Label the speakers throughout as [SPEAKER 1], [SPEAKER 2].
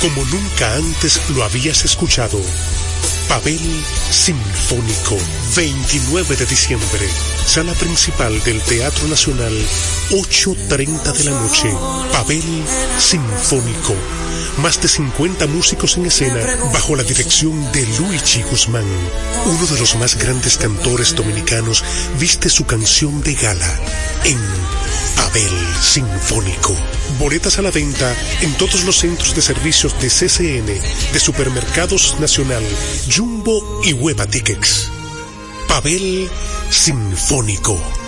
[SPEAKER 1] como nunca antes lo habías escuchado. Pavel Sinfónico, 29 de diciembre, sala principal del Teatro Nacional, 8.30 de la noche. Pavel Sinfónico, más de 50 músicos en escena bajo la dirección de Luigi Guzmán. Uno de los más grandes cantores dominicanos viste su canción de gala en Pavel Sinfónico. Boletas a la venta en todos los centros de servicios de CCN, de Supermercados Nacional, Jumbo y Hueva Tickets. Pavel Sinfónico.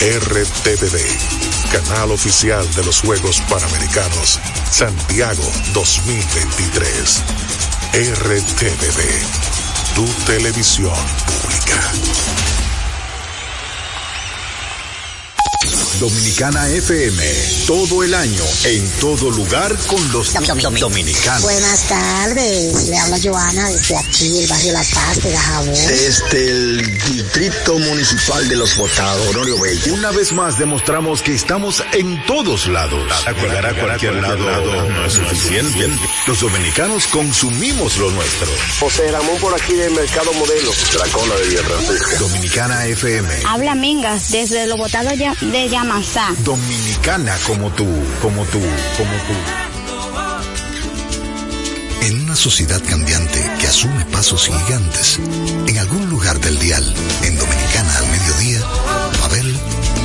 [SPEAKER 2] RTVD, canal oficial de los Juegos Panamericanos Santiago 2023. RTVD, tu televisión pública.
[SPEAKER 3] Dominicana FM, todo el año, en todo lugar con los dominicanos.
[SPEAKER 4] Buenas tardes, le habla Joana desde aquí, el barrio La Paz de Dajabón.
[SPEAKER 5] Desde el Distrito Municipal de los Botados, Honorio Bello.
[SPEAKER 3] Una vez más demostramos que estamos en todos lados. Llegar a cualquier lado no es suficiente. Los dominicanos consumimos lo nuestro.
[SPEAKER 6] José Ramón por aquí del Mercado Modelo, la cola de Villa.
[SPEAKER 3] Dominicana FM.
[SPEAKER 7] Habla Mingas desde los botados de
[SPEAKER 3] Dominicana como tú, como tú, como tú.
[SPEAKER 8] En una sociedad cambiante que asume pasos gigantes, en algún lugar del dial, en Dominicana al mediodía, Pavel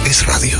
[SPEAKER 8] es radio.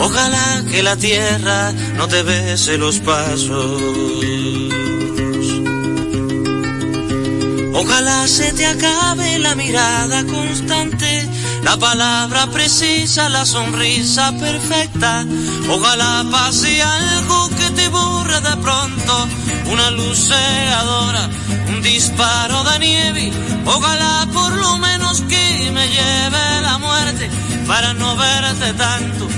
[SPEAKER 9] Ojalá que la tierra no te bese los pasos. Ojalá se te acabe la mirada constante, la palabra precisa, la sonrisa perfecta. Ojalá pase algo que te borre de pronto, una luz cegadora, un disparo de nieve. Ojalá por lo menos que me lleve la muerte para no verte tanto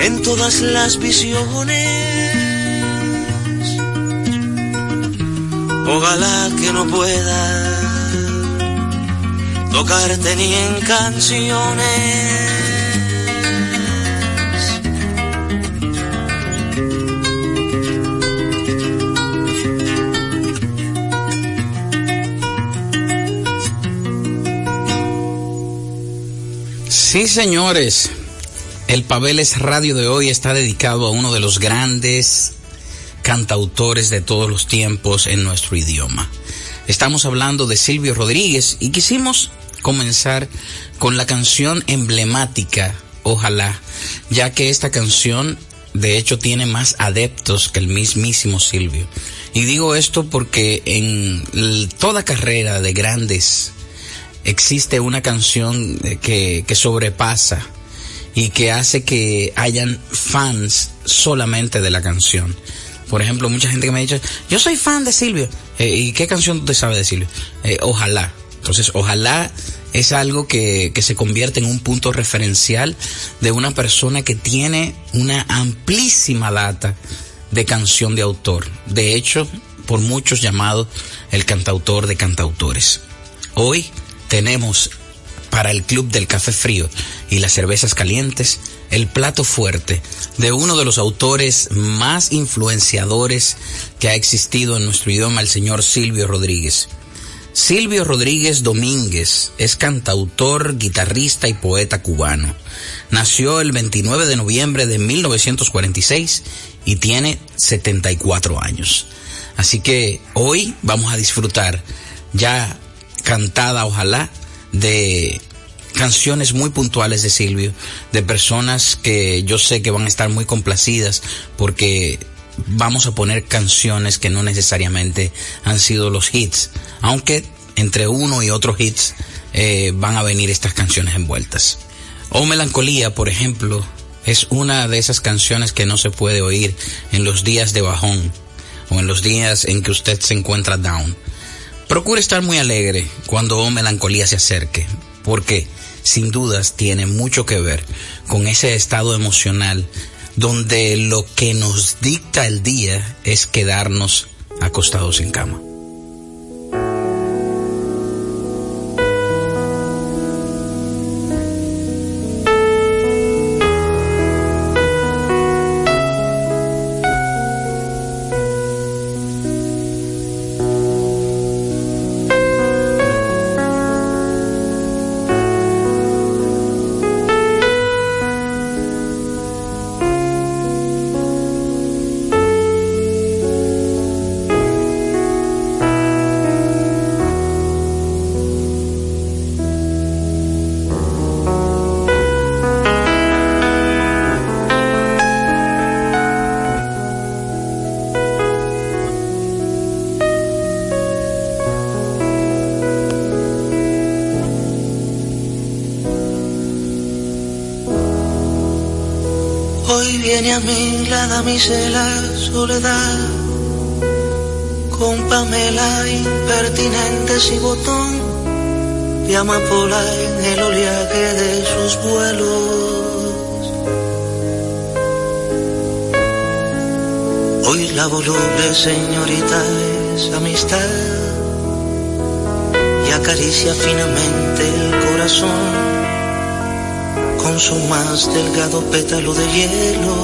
[SPEAKER 9] en todas las visiones. Ojalá que no pueda tocarte ni en canciones.
[SPEAKER 10] Sí, señores. El Pabeles Radio de hoy está dedicado a uno de los grandes cantautores de todos los tiempos en nuestro idioma. Estamos hablando de Silvio Rodríguez y quisimos comenzar con la canción emblemática, Ojalá, ya que esta canción de hecho tiene más adeptos que el mismísimo Silvio. Y digo esto porque en toda carrera de grandes existe una canción que, que sobrepasa y que hace que hayan fans solamente de la canción. Por ejemplo, mucha gente que me ha dicho, yo soy fan de Silvio. Eh, ¿Y qué canción te sabe de Silvio? Eh, ojalá. Entonces, ojalá es algo que, que se convierte en un punto referencial de una persona que tiene una amplísima data de canción de autor. De hecho, por muchos llamado el cantautor de cantautores. Hoy tenemos para el Club del Café Frío y las cervezas calientes el plato fuerte de uno de los autores más influenciadores que ha existido en nuestro idioma, el señor Silvio Rodríguez. Silvio Rodríguez Domínguez es cantautor, guitarrista y poeta cubano. Nació el 29 de noviembre de 1946 y tiene 74 años. Así que hoy vamos a disfrutar ya cantada, ojalá, de canciones muy puntuales de Silvio, de personas que yo sé que van a estar muy complacidas porque vamos a poner canciones que no necesariamente han sido los hits, aunque entre uno y otro hits eh, van a venir estas canciones envueltas. O Melancolía, por ejemplo, es una de esas canciones que no se puede oír en los días de bajón o en los días en que usted se encuentra down. Procure estar muy alegre cuando Melancolía se acerque, porque sin dudas tiene mucho que ver con ese estado emocional donde lo que nos dicta el día es quedarnos acostados en cama.
[SPEAKER 9] A mí la damisela soledad, con Pamela impertinente y botón de amapola en el oleaje de sus vuelos. Hoy la voluble señorita es amistad y acaricia finamente el corazón con su más delgado pétalo de hielo.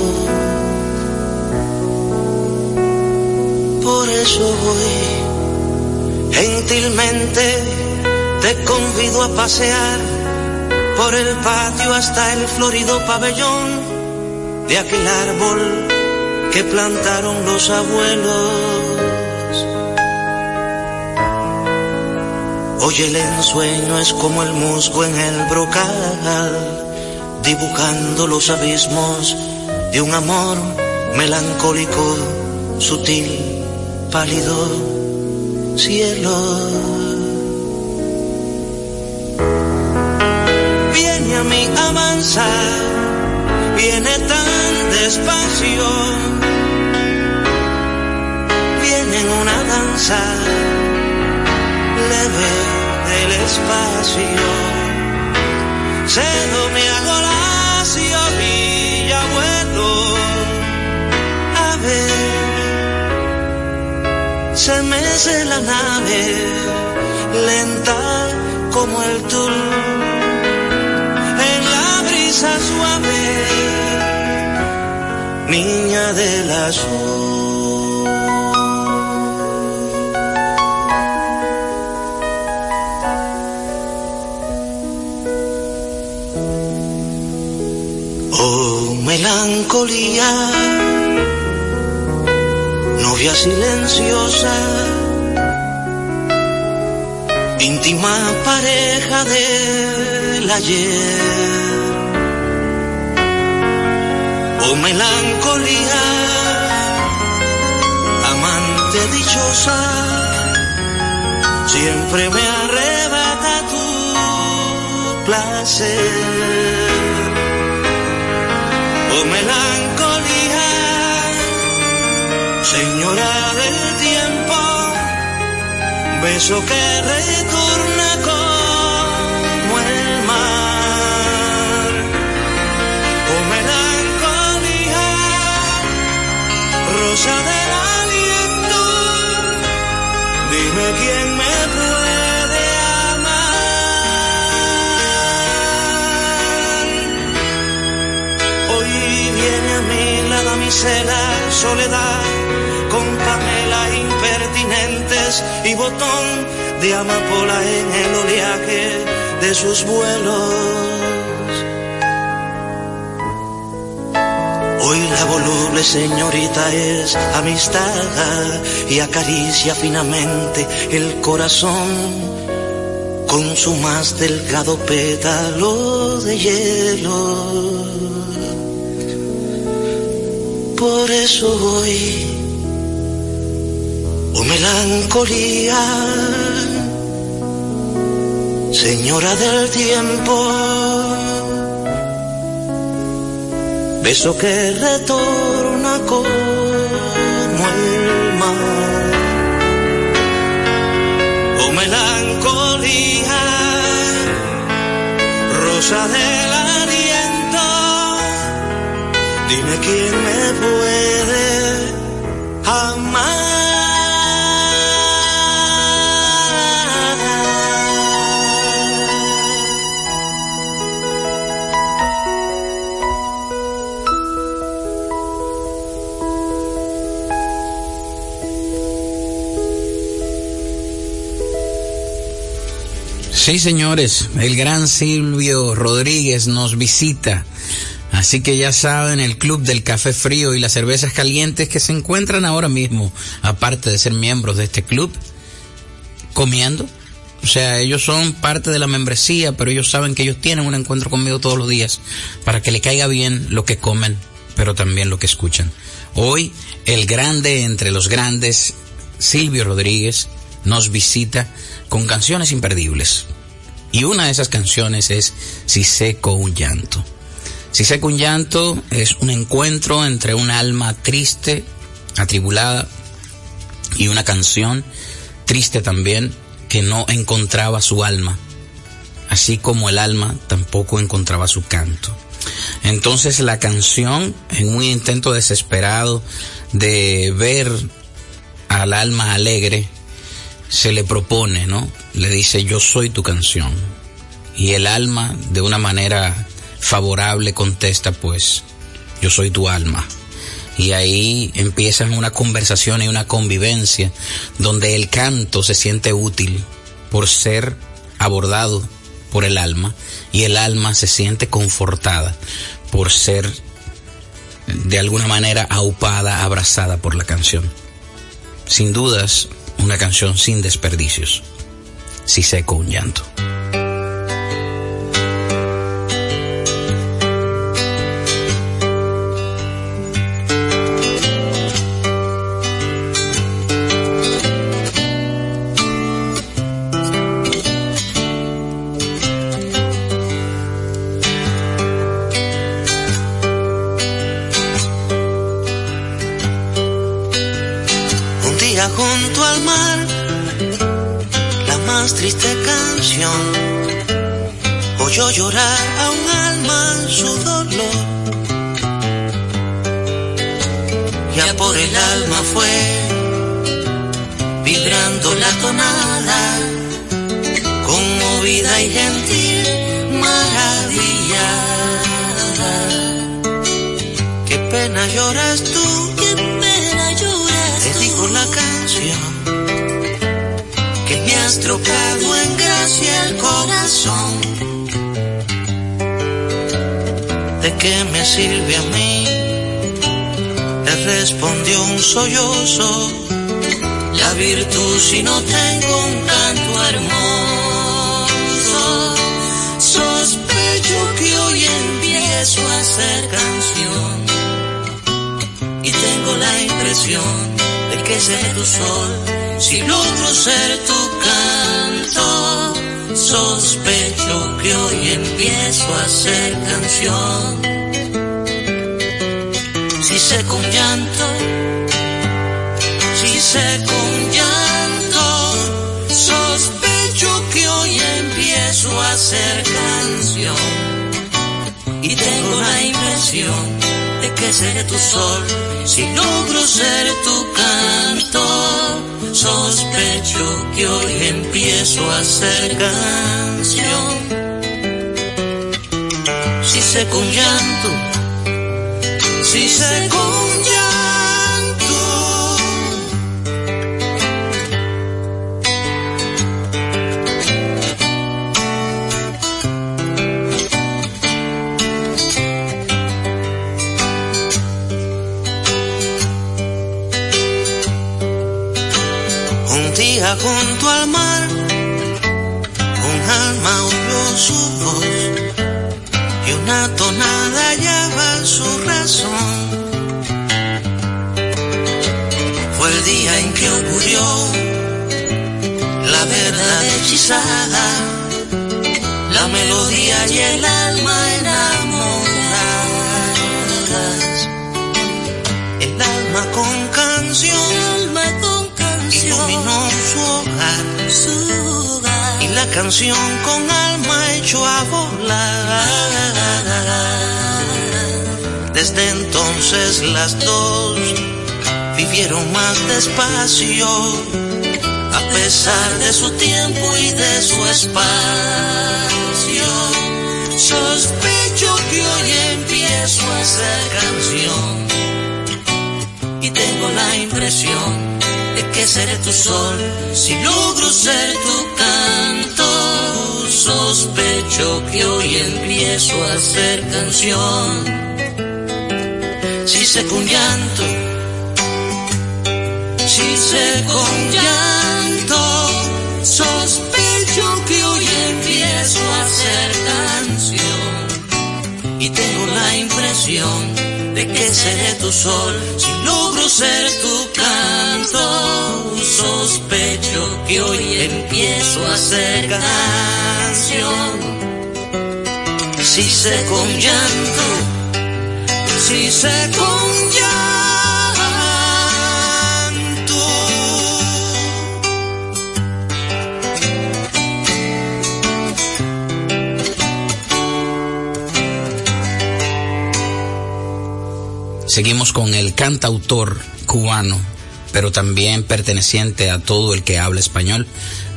[SPEAKER 9] Por eso voy, gentilmente te convido a pasear por el patio hasta el florido pabellón de aquel árbol que plantaron los abuelos. Hoy el ensueño es como el musgo en el brocal dibujando los abismos de un amor melancólico, sutil, pálido cielo. Viene a mí avanzar, viene tan despacio, viene en una danza leve del espacio. Cedo me hago lacio y vuelo a ver. Se mece la nave, lenta como el tul, en la brisa suave, niña del azul. Melancolía, novia silenciosa, íntima pareja del ayer. Oh, melancolía, amante dichosa, siempre me arrebata tu placer melancolía, señora del tiempo, beso que retorna como el mar. Oh melancolía, rosa del aliento, dime quién damisela soledad con camela impertinentes y botón de amapola en el oleaje de sus vuelos. Hoy la voluble señorita es amistad y acaricia finamente el corazón con su más delgado pétalo de hielo. Por eso hoy, oh melancolía, señora del tiempo, beso que retorna como el mar. Oh melancolía, rosa del aliento, dime quién me puede.
[SPEAKER 10] Sí, señores, el gran Silvio Rodríguez nos visita. Así que ya saben, el club del café frío y las cervezas calientes que se encuentran ahora mismo, aparte de ser miembros de este club, comiendo. O sea, ellos son parte de la membresía, pero ellos saben que ellos tienen un encuentro conmigo todos los días para que le caiga bien lo que comen, pero también lo que escuchan. Hoy, el grande entre los grandes, Silvio Rodríguez, nos visita con canciones imperdibles. Y una de esas canciones es Si seco un llanto. Si seco un llanto es un encuentro entre un alma triste, atribulada, y una canción triste también que no encontraba su alma, así como el alma tampoco encontraba su canto. Entonces la canción, en un intento desesperado de ver al alma alegre, se le propone, ¿no? Le dice, yo soy tu canción. Y el alma, de una manera favorable, contesta, pues, yo soy tu alma. Y ahí empiezan una conversación y una convivencia donde el canto se siente útil por ser abordado por el alma y el alma se siente confortada por ser de alguna manera aupada, abrazada por la canción. Sin dudas, una canción sin desperdicios. Si seco un llanto.
[SPEAKER 9] Trocado en gracia el corazón. ¿De qué me sirve a mí? Le respondió un sollozo, la virtud si no tengo un canto hermoso. Sospecho que hoy empiezo a hacer canción y tengo la impresión de que seré tu sol si logro ser tu Sospecho que hoy empiezo a hacer canción. Si sé con llanto, si sé con llanto, sospecho que hoy empiezo a hacer canción. Y tengo la impresión de que seré tu sol si logro ser tu canto. Sospecho que hoy empiezo a hacer canción. Si sé con llanto, si sé con llanto. Día junto al mar, un alma oyó su voz y una tonada hallaba su razón. Fue el día en que ocurrió la verdad hechizada, la melodía y el alma enamoradas. El alma con canción
[SPEAKER 11] con
[SPEAKER 9] alma echó a volar. Desde entonces las dos vivieron más despacio, a pesar de su tiempo y de su espacio. Sospecho que hoy empiezo a hacer canción y tengo la impresión de que seré tu sol si logro ser tu. Sospecho que hoy empiezo a hacer canción. Si sé con llanto, si sé con llanto, sospecho que hoy empiezo a hacer canción y tengo la impresión de que seré tu sol si logro ser tu canto. Sospecho que hoy empiezo a hacer canción. Si sé con llanto, si sé con llanto.
[SPEAKER 10] Seguimos con el cantautor cubano, pero también perteneciente a todo el que habla español,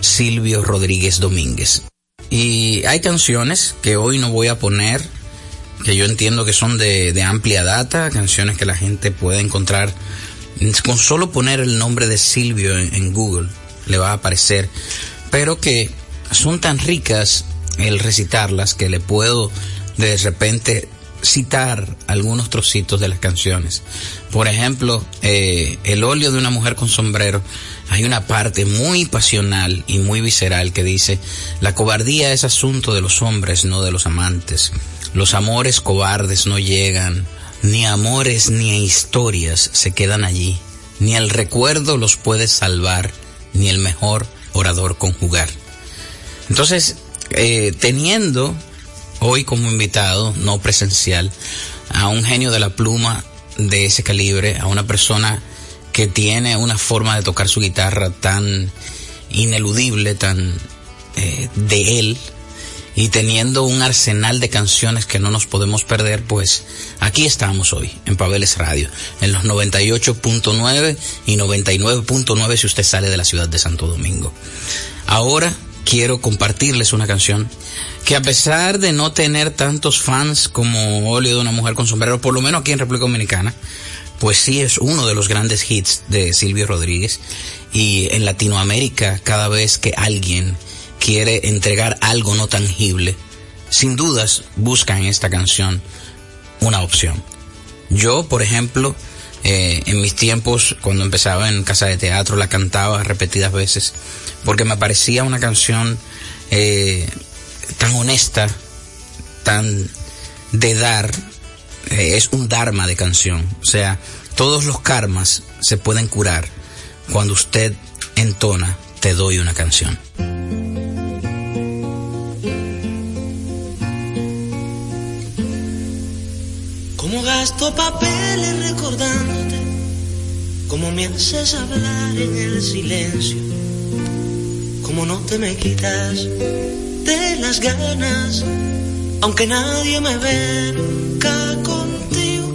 [SPEAKER 10] Silvio Rodríguez Domínguez. Y hay canciones que hoy no voy a poner, que yo entiendo que son de, amplia data, canciones que la gente puede encontrar con solo poner el nombre de Silvio en Google, le va a aparecer, pero que son tan ricas el recitarlas que le puedo de repente citar algunos trocitos de las canciones. Por ejemplo, eh, El óleo de una mujer con sombrero. Hay una parte muy pasional y muy visceral que dice, la cobardía es asunto de los hombres, no de los amantes. Los amores cobardes no llegan, ni amores ni historias se quedan allí, ni el recuerdo los puede salvar, ni el mejor orador conjugar. Entonces, eh, teniendo hoy como invitado, no presencial, a un genio de la pluma de ese calibre, a una persona que tiene una forma de tocar su guitarra tan ineludible, tan eh, de él, y teniendo un arsenal de canciones que no nos podemos perder, pues aquí estamos hoy en Pabeles Radio, en los 98.9 y 99.9 si usted sale de la ciudad de Santo Domingo. Ahora quiero compartirles una canción que a pesar de no tener tantos fans como Óleo de una mujer con sombrero, por lo menos aquí en República Dominicana, pues sí es uno de los grandes hits de Silvio Rodríguez y en Latinoamérica cada vez que alguien quiere entregar algo no tangible, sin dudas busca en esta canción una opción. Yo, por ejemplo, eh, en mis tiempos, cuando empezaba en casa de teatro, la cantaba repetidas veces, porque me parecía una canción eh, tan honesta, tan de dar, eh, es un dharma de canción. O sea, todos los karmas se pueden curar cuando usted entona Te doy una canción.
[SPEAKER 9] Como gasto papeles recordándote, como me haces hablar en el silencio, como no te me quitas de las ganas, aunque nadie me ve nunca contigo.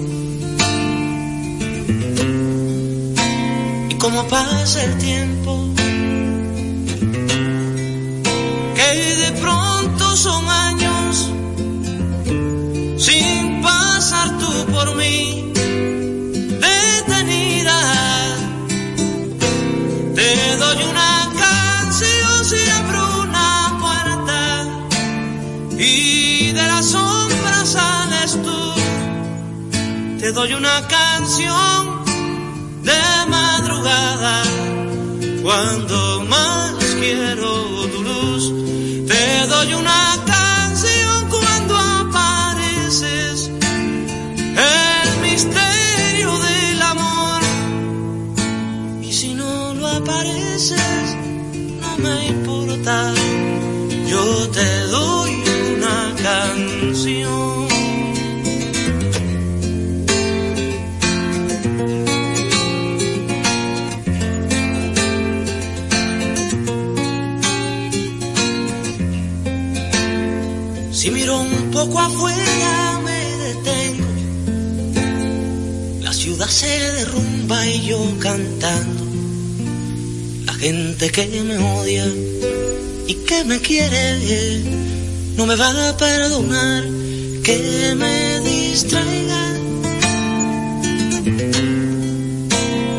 [SPEAKER 9] Y como pasa el tiempo, que de pronto son años sin pasar tú por mí detenida. Te doy una canción si abro una puerta y de la sombra sales tú. Te doy una canción de madrugada cuando más quiero tu luz. Te doy una Yo te doy una canción. Si miro un poco afuera me detengo. La ciudad se derrumba y yo cantando. La gente que me odia que me quiere no me va a perdonar que me distraiga.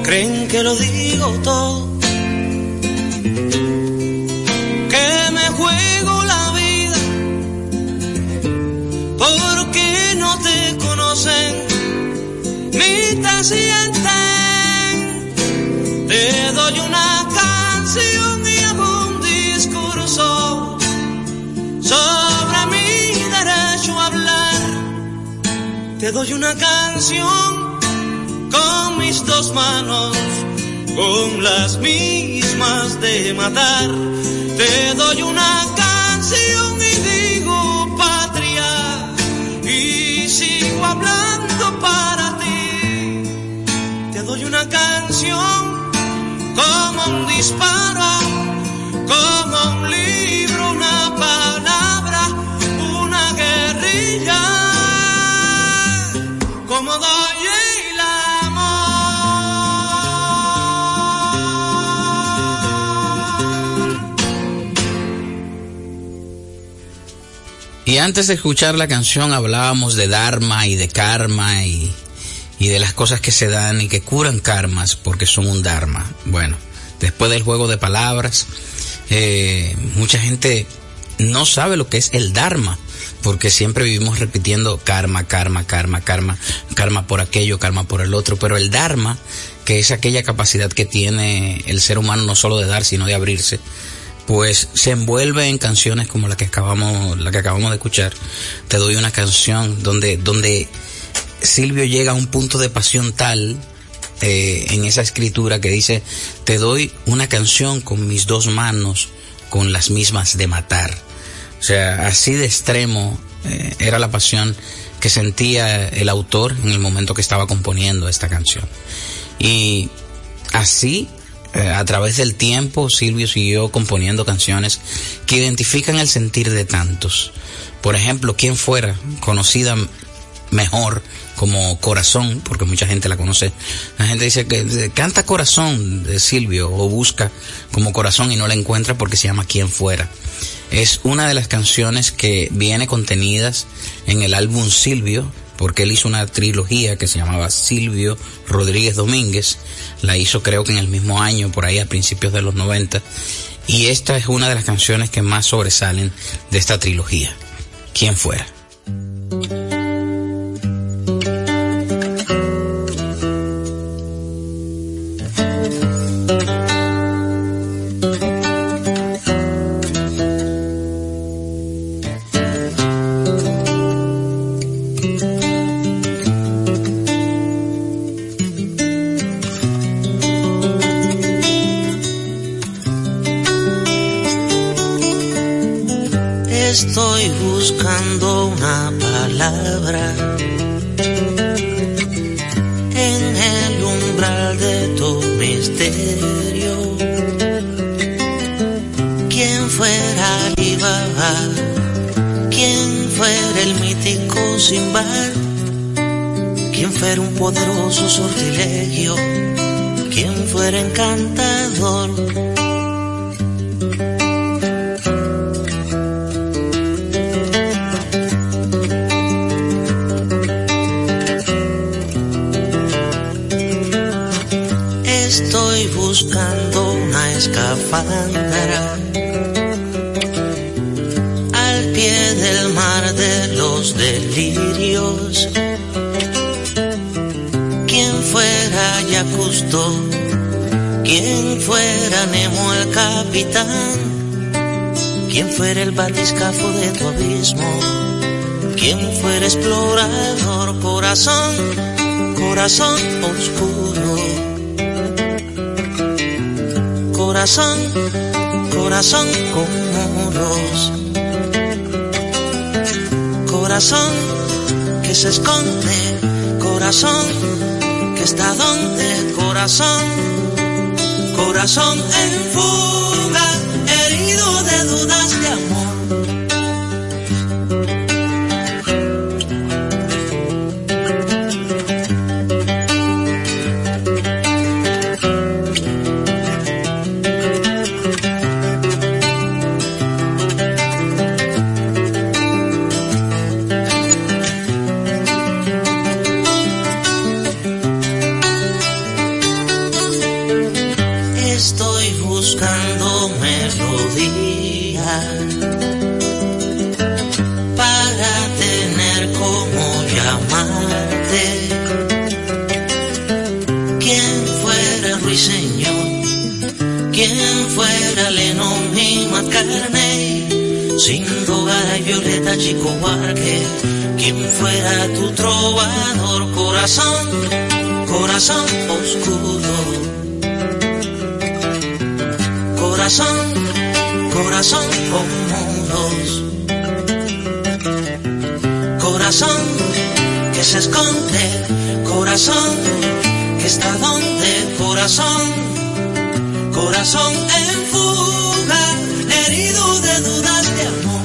[SPEAKER 9] Creen que lo digo todo. Que me juego la vida porque no te conocen ni te. Te doy una sobre mi derecho a hablar. Te doy una canción con mis dos manos, con las mismas de matar. Te doy una canción y digo patria y sigo hablando para ti. Te doy una canción como un disparo, como un libro,
[SPEAKER 10] Antes de escuchar la canción hablábamos de Dharma y de karma y, y de las cosas que se dan y que curan karmas porque son un Dharma. Bueno, después del juego de palabras, eh, mucha gente no sabe lo que es el Dharma porque siempre vivimos repitiendo karma, karma, karma, karma, karma por aquello, karma por el otro, pero el Dharma, que es aquella capacidad que tiene el ser humano no solo de dar, sino de abrirse, pues se envuelve en canciones como la que acabamos, la que acabamos de escuchar. Te doy una canción donde, donde Silvio llega a un punto de pasión tal eh, en esa escritura que dice, te doy una canción con mis dos manos, con las mismas de matar. O sea, así de extremo eh, era la pasión que sentía el autor en el momento que estaba componiendo esta canción. Y así, eh, a través del tiempo, Silvio siguió componiendo canciones que identifican el sentir de tantos. Por ejemplo, ¿quién fuera conocida mejor como Corazón, porque mucha gente la conoce. La gente dice que canta Corazón de Silvio o busca como Corazón y no la encuentra porque se llama Quien fuera. Es una de las canciones que viene contenidas en el álbum Silvio, porque él hizo una trilogía que se llamaba Silvio Rodríguez Domínguez. La hizo creo que en el mismo año, por ahí a principios de los 90. Y esta es una de las canciones que más sobresalen de esta trilogía. Quien fuera.
[SPEAKER 9] ¿Quién fuera encantador? Estoy buscando una escafandra al pie del mar de los delirios. Quien fuera Yacusto, quien fuera Nemo el capitán, quien fuera el batiscafo de tu abismo, quien fuera explorador, corazón, corazón oscuro corazón, corazón con muros. Corazón que se esconde, corazón que está donde, corazón, corazón en fuga, Chico Huarque, quien fuera tu trovador, corazón, corazón oscuro corazón, corazón con. Corazón que se esconde, corazón que está donde, corazón, corazón en fuga, herido de dudas de amor.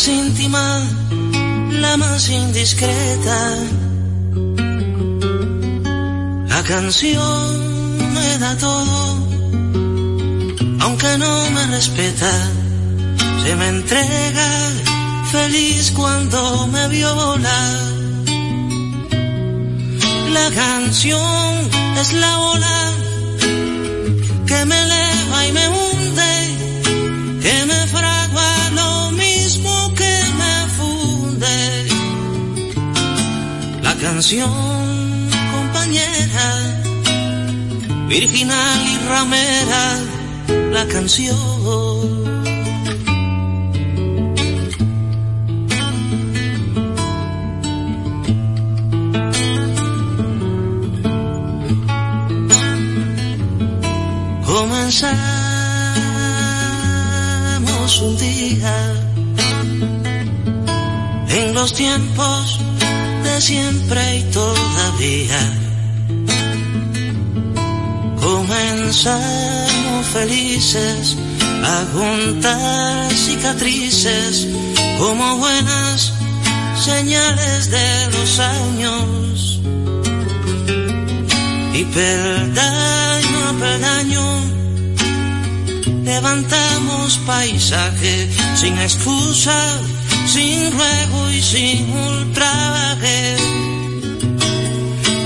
[SPEAKER 9] Más íntima, la más indiscreta. La canción me da todo, aunque no me respeta, se me entrega feliz cuando me viola. La canción es la ola que me eleva y me canción, compañera, virginal y ramera, la canción. comenzamos un día en los tiempos siempre y todavía. Comenzamos felices a juntar cicatrices como buenas señales de los años. Y peldaño a peldaño levantamos paisaje sin excusa, sin ruego y sin ultraje.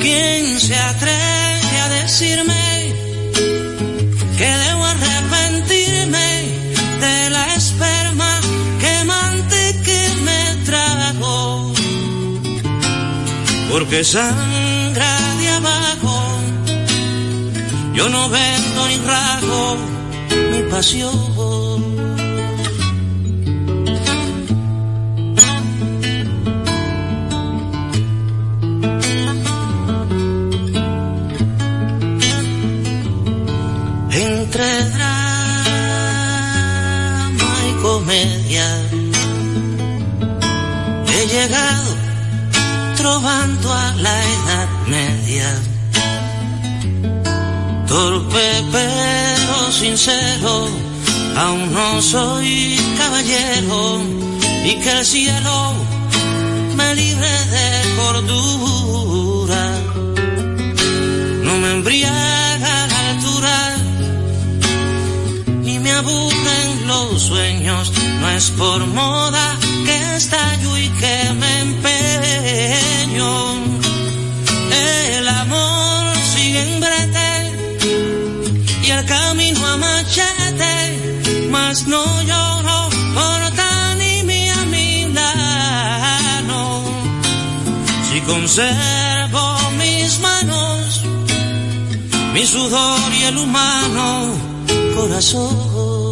[SPEAKER 9] ¿Quién se atreve a decirme que debo arrepentirme de la esperma quemante que me trajo? Porque sangra de abajo, yo no vendo ni rajo mi pasión. Trovando a la edad media torpe pero sincero, aún no soy caballero y que el cielo me libre de cordura. No me embriaga la altura, ni me aburren los sueños, no es por moda estallo y que me empeño. El amor sigue en brete y el camino a machete, mas no lloro por tan y mi Milano. Si conservo mis manos, mi sudor y el humano corazón.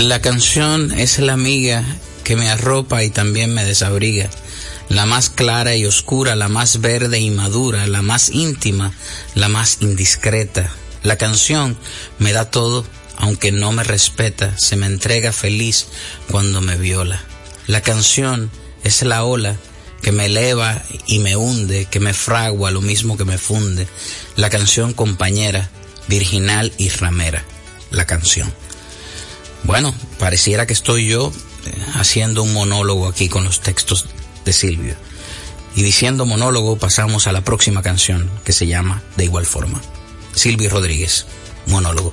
[SPEAKER 10] La canción es la amiga que me arropa y también me desabriga, la más clara y oscura, la más verde y madura, la más íntima, la más indiscreta. La canción me da todo, aunque no me respeta, se me entrega feliz cuando me viola. La canción es la ola que me eleva y me hunde, que me fragua lo mismo que me funde. La canción compañera, virginal y ramera. La canción. Bueno, pareciera que estoy yo eh, haciendo un monólogo aquí con los textos de Silvio. Y diciendo monólogo pasamos a la próxima canción que se llama De igual forma. Silvio Rodríguez, monólogo.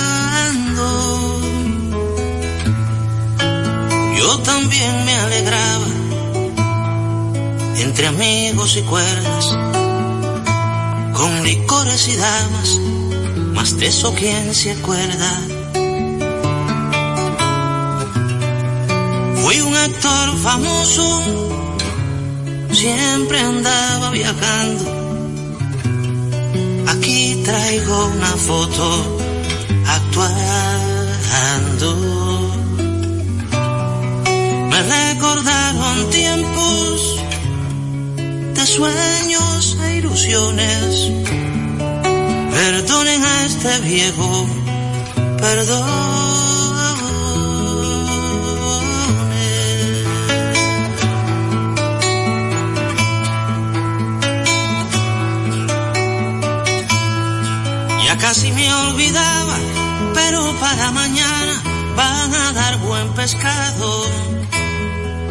[SPEAKER 9] Yo también me alegraba entre amigos y cuerdas, con licores y damas, más de eso quién se acuerda. Fui un actor famoso, siempre andaba viajando. Aquí traigo una foto actuando. Recordaron tiempos de sueños e ilusiones. Perdonen a este viejo, perdón. casi me olvidaba, pero para mañana van a dar buen pescado.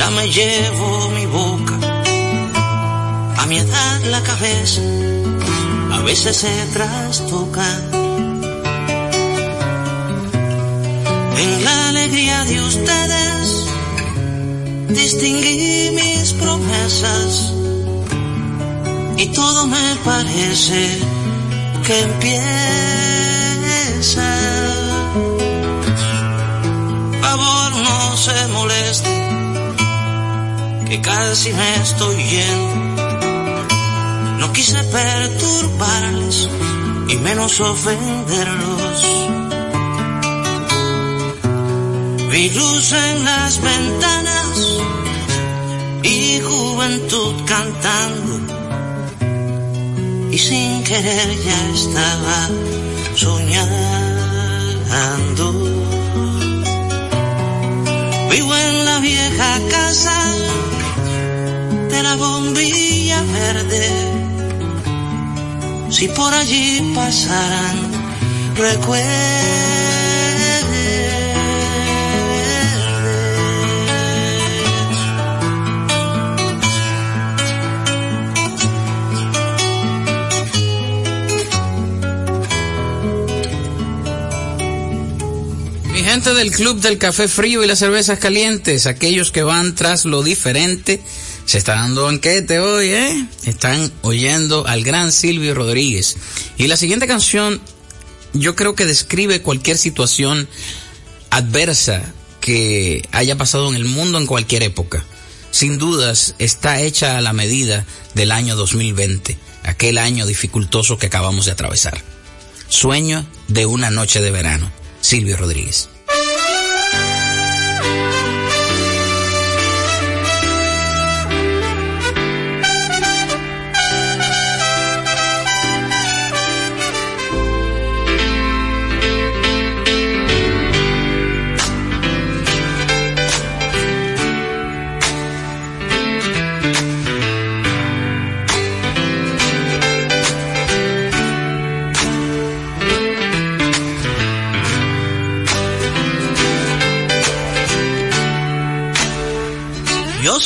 [SPEAKER 9] ya me llevo mi boca, a mi edad la cabeza, a veces se trastoca. En la alegría de ustedes, distinguí mis promesas y todo me parece que empieza. Favor no se moleste, que casi me estoy yendo. No quise perturbarles y menos ofenderlos. Vi luz en las ventanas y juventud cantando. Y sin querer ya estaba soñando. Vivo en la vieja casa de la bombilla verde. Si por allí pasaran recuerdos.
[SPEAKER 10] gente del Club del Café Frío y las Cervezas Calientes, aquellos que van tras lo diferente, se está dando banquete hoy, ¿eh? Están oyendo al gran Silvio Rodríguez. Y la siguiente canción, yo creo que describe cualquier situación adversa que haya pasado en el mundo en cualquier época. Sin dudas, está hecha a la medida del año 2020, aquel año dificultoso que acabamos de atravesar. Sueño de una noche de verano. Silvio Rodríguez.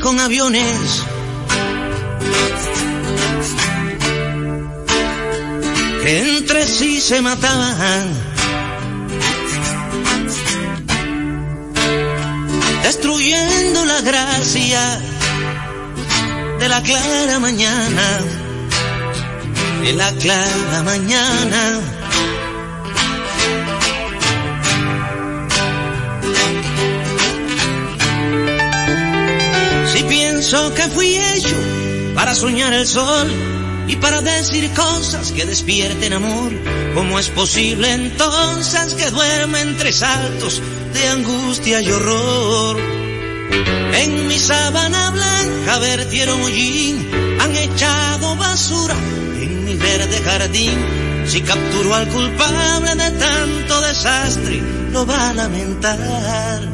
[SPEAKER 9] Con aviones. Que entre sí se mataban. Destruyendo la gracia de la clara mañana. De la clara mañana. Que fui hecho para soñar el sol y para decir cosas que despierten amor, ¿cómo es posible entonces que duerme entre saltos de angustia y horror? En mi sábana blanca vertieron hollín, han echado basura en mi verde jardín. Si capturo al culpable de tanto desastre, lo va a lamentar.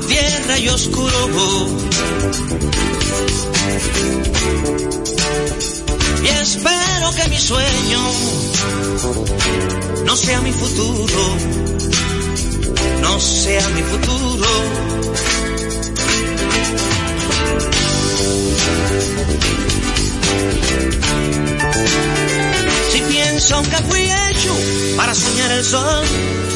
[SPEAKER 9] tierra y oscuro. Y espero que mi sueño no sea mi futuro, no sea mi futuro. Si pienso que fui hecho para soñar el sol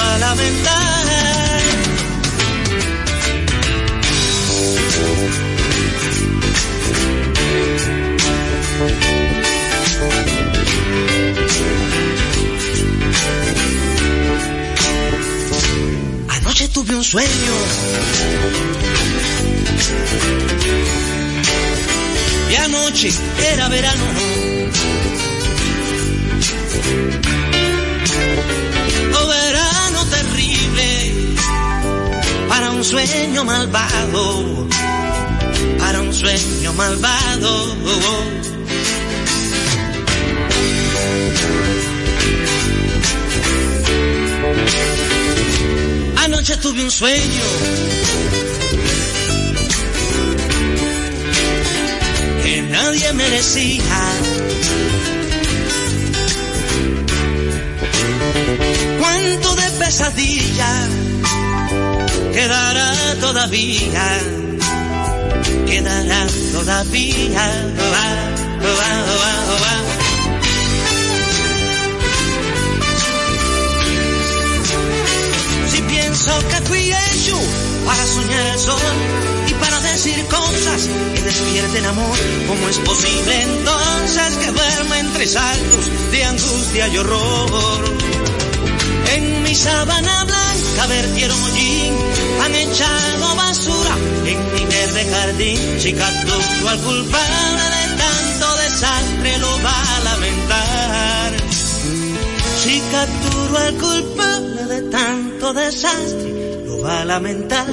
[SPEAKER 9] A. Anoche tuve un sueño. Y anoche era verano. Sueño malvado. Para un sueño malvado. Anoche tuve un sueño. Que nadie merecía. Cuánto de pesadilla quedará todavía. Quedará todavía. Va. Si pienso que fui hecho para soñar el sol y para decir cosas que despierten amor, ¿cómo es posible entonces que duerma entre saltos de angustia y horror? En mi sábana blanca vertieron hollín, han echado basura en mi verde jardín. Si capturo al culpable de tanto desastre, lo va a lamentar. Si capturo al culpable de tanto desastre, lo va a lamentar.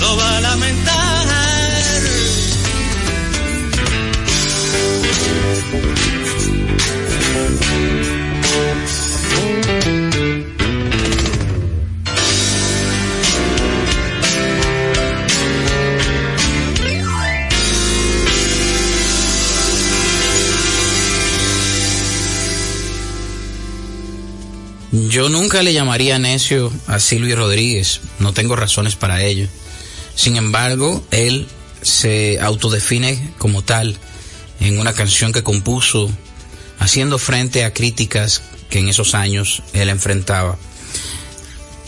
[SPEAKER 9] Lo va a lamentar.
[SPEAKER 10] Nunca le llamaría necio a Silvio Rodríguez, no tengo razones para ello. Sin embargo, él se autodefine como tal en una canción que compuso haciendo frente a críticas que en esos años él enfrentaba.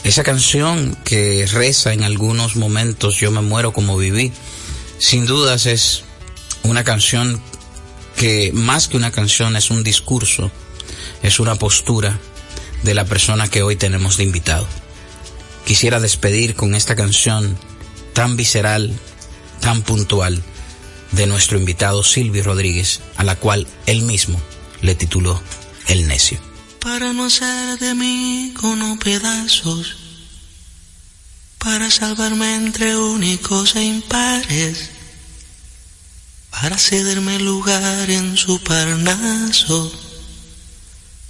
[SPEAKER 10] Esa canción que reza en algunos momentos Yo me muero como viví, sin dudas es una canción que más que una canción es un discurso, es una postura de la persona que hoy tenemos de invitado. Quisiera despedir con esta canción tan visceral, tan puntual de nuestro invitado Silvio Rodríguez, a la cual él mismo le tituló El necio.
[SPEAKER 9] Para no hacer de mí con pedazos, para salvarme entre únicos e impares, para cederme lugar en su parnaso,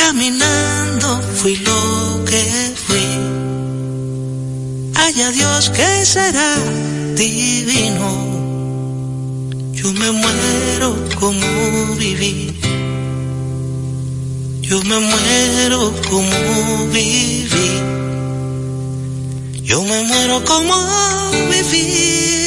[SPEAKER 9] Caminando fui lo que fui. Haya Dios que será divino. Yo me muero como viví. Yo me muero como viví. Yo me muero como viví.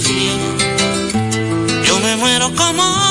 [SPEAKER 9] Yo me muero como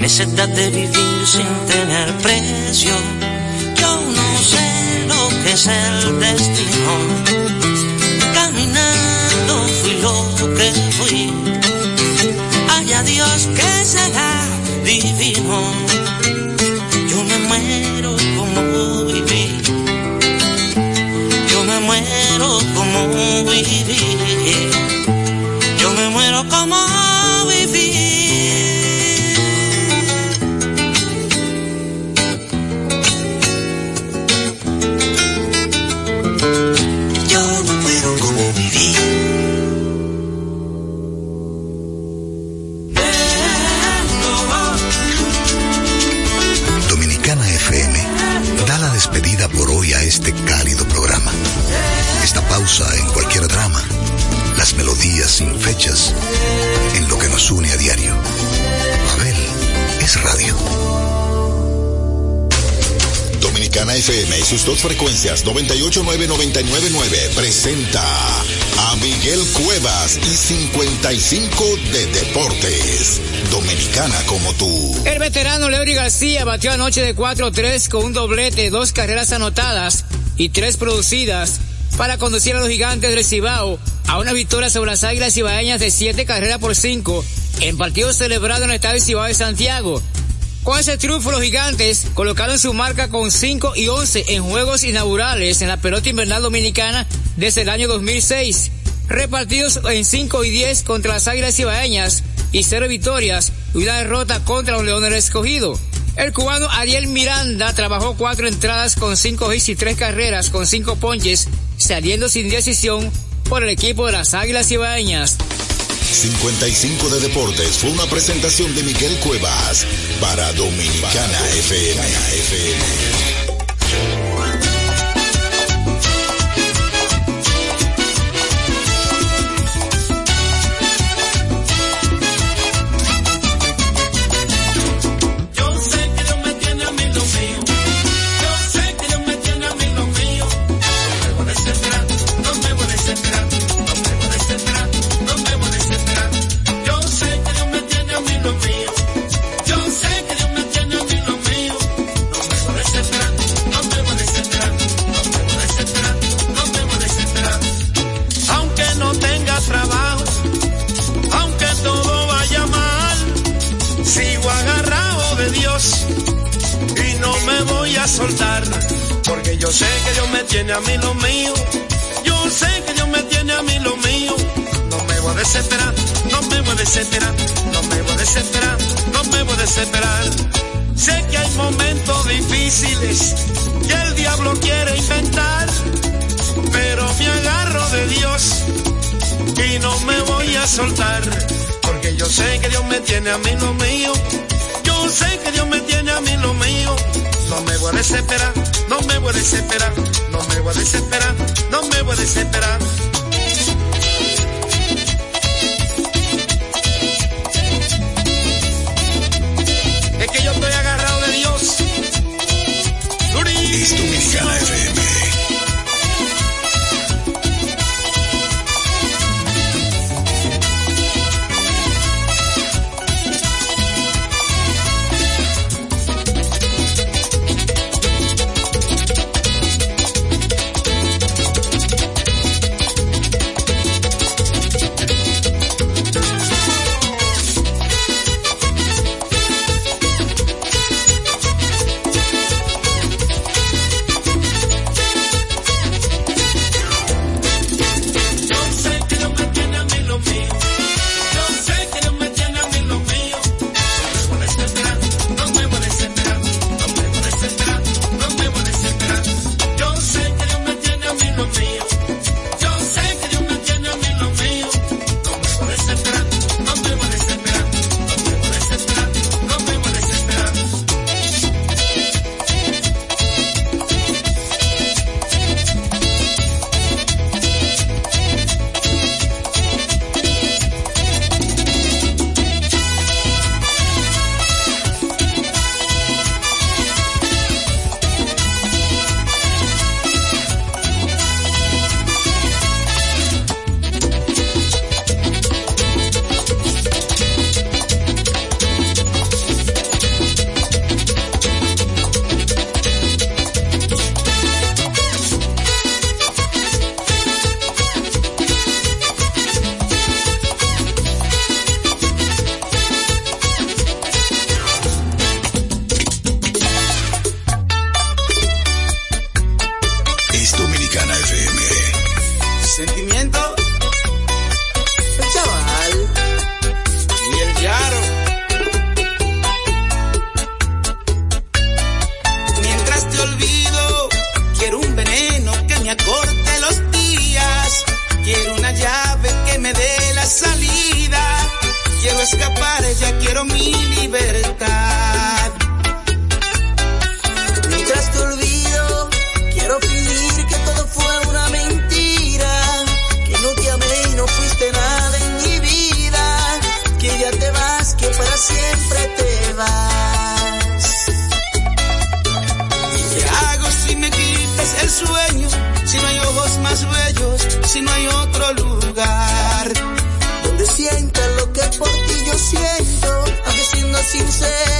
[SPEAKER 9] necesidad de vivir sin tener precio. Yo no sé lo que es el destino, caminando fui lo que fui. Haya Dios que será divino, yo me muero como viví, yo me muero como viví.
[SPEAKER 8] Melodías sin fechas, en lo que nos une a diario. Abel es radio.
[SPEAKER 3] Dominicana FM y sus dos frecuencias 989-999 presenta a Miguel Cuevas y 55 de Deportes. Dominicana como tú.
[SPEAKER 12] El veterano Leury García batió anoche de 4-3 con un doblete, dos carreras anotadas y tres producidas para conducir a los gigantes de Cibao a una victoria sobre las águilas cibaeñas de 7 carreras por 5 en partido celebrado en el estadio Cibao de Santiago. Con ese triunfo los gigantes colocaron su marca con 5 y 11 en juegos inaugurales en la pelota invernal dominicana desde el año 2006, repartidos en 5 y 10 contra las águilas cibaeñas y 0 victorias y una derrota contra los leones escogido. El cubano Ariel Miranda trabajó cuatro entradas con 5 hits y 3 carreras con 5 ponches, saliendo sin decisión por el equipo de las águilas cibaeñas.
[SPEAKER 3] 55 de Deportes fue una presentación de Miguel Cuevas para Dominicana FM. FM.
[SPEAKER 13] Tiene a mí lo mío. Yo sé que Dios me tiene a mí lo mío. No me voy a desesperar, no me voy a desesperar, no me voy a desesperar, no me voy a desesperar.
[SPEAKER 14] si no hay otro lugar donde sientas lo que por ti yo siento, aunque siendo sincero.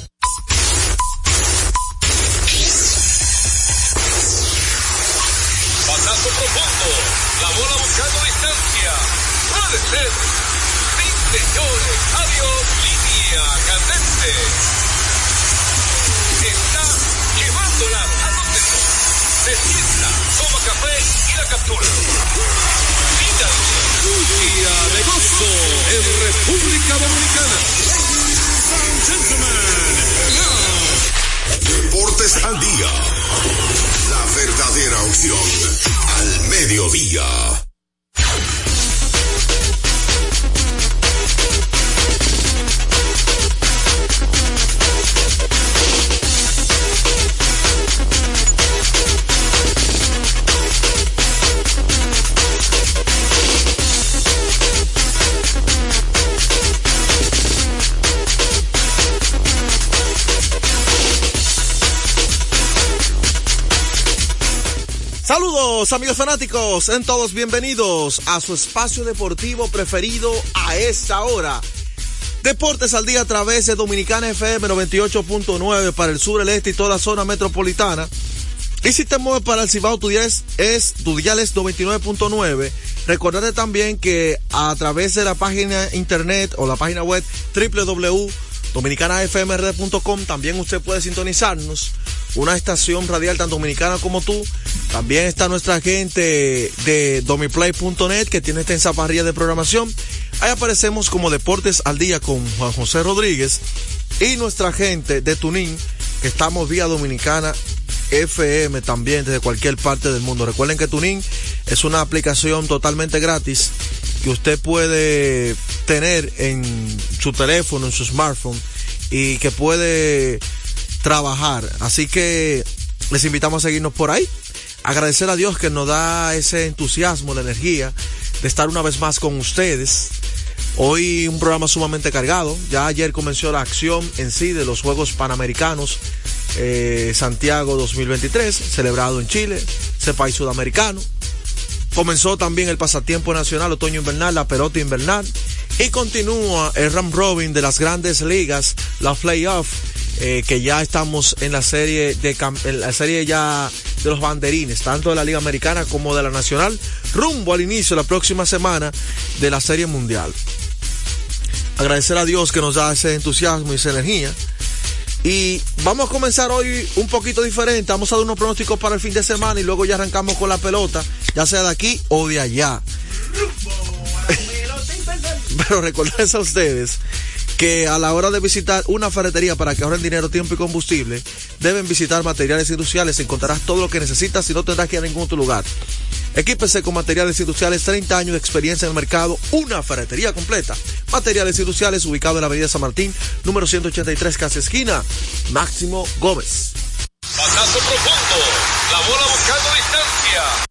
[SPEAKER 15] Está llevándola a donde despierta, toma café y la captura. Vida un de gozo en República Dominicana.
[SPEAKER 3] Gentlemen, Deportes al día. La verdadera opción al mediodía.
[SPEAKER 16] Amigos fanáticos, en todos bienvenidos a su espacio deportivo preferido a esta hora. Deportes al día a través de Dominicana FM 98.9 para el sur, el este y toda la zona metropolitana. Y si te mueves para el Cibao, tu dial es, es, tu dial es 99.9. Recordate también que a través de la página internet o la página web www.dominicanafmrd.com también usted puede sintonizarnos. Una estación radial tan dominicana como tú. También está nuestra gente de domiplay.net que tiene extensa parrilla de programación. Ahí aparecemos como Deportes al Día con Juan José Rodríguez y nuestra gente de Tunín, que estamos vía Dominicana FM también desde cualquier parte del mundo. Recuerden que Tunin es una aplicación totalmente gratis que usted puede tener en su teléfono, en su smartphone y que puede trabajar. Así que les invitamos a seguirnos por ahí. Agradecer a Dios que nos da ese entusiasmo, la energía de estar una vez más con ustedes. Hoy un programa sumamente cargado. Ya ayer comenzó la acción en sí de los Juegos Panamericanos eh, Santiago 2023, celebrado en Chile, ese país sudamericano. Comenzó también el pasatiempo nacional otoño invernal, la pelota invernal. Y continúa el Ram Robin de las grandes ligas, la playoff, eh, que ya estamos en la serie de en la serie ya de los banderines, tanto de la Liga Americana como de la Nacional, rumbo al inicio la próxima semana de la Serie Mundial. Agradecer a Dios que nos da ese entusiasmo y esa energía. Y vamos a comenzar hoy un poquito diferente. Vamos a dar unos pronósticos para el fin de semana y luego ya arrancamos con la pelota, ya sea de aquí o de allá. Pero recordarles a ustedes que a la hora de visitar una ferretería para que ahorren dinero, tiempo y combustible, deben visitar materiales industriales. Encontrarás todo lo que necesitas y no tendrás que ir a ningún otro lugar. Equípese con materiales industriales, 30 años de experiencia en el mercado, una ferretería completa. Materiales industriales ubicado en la avenida San Martín, número 183, casa esquina, Máximo Gómez.
[SPEAKER 15] Profundo. La bola buscando distancia.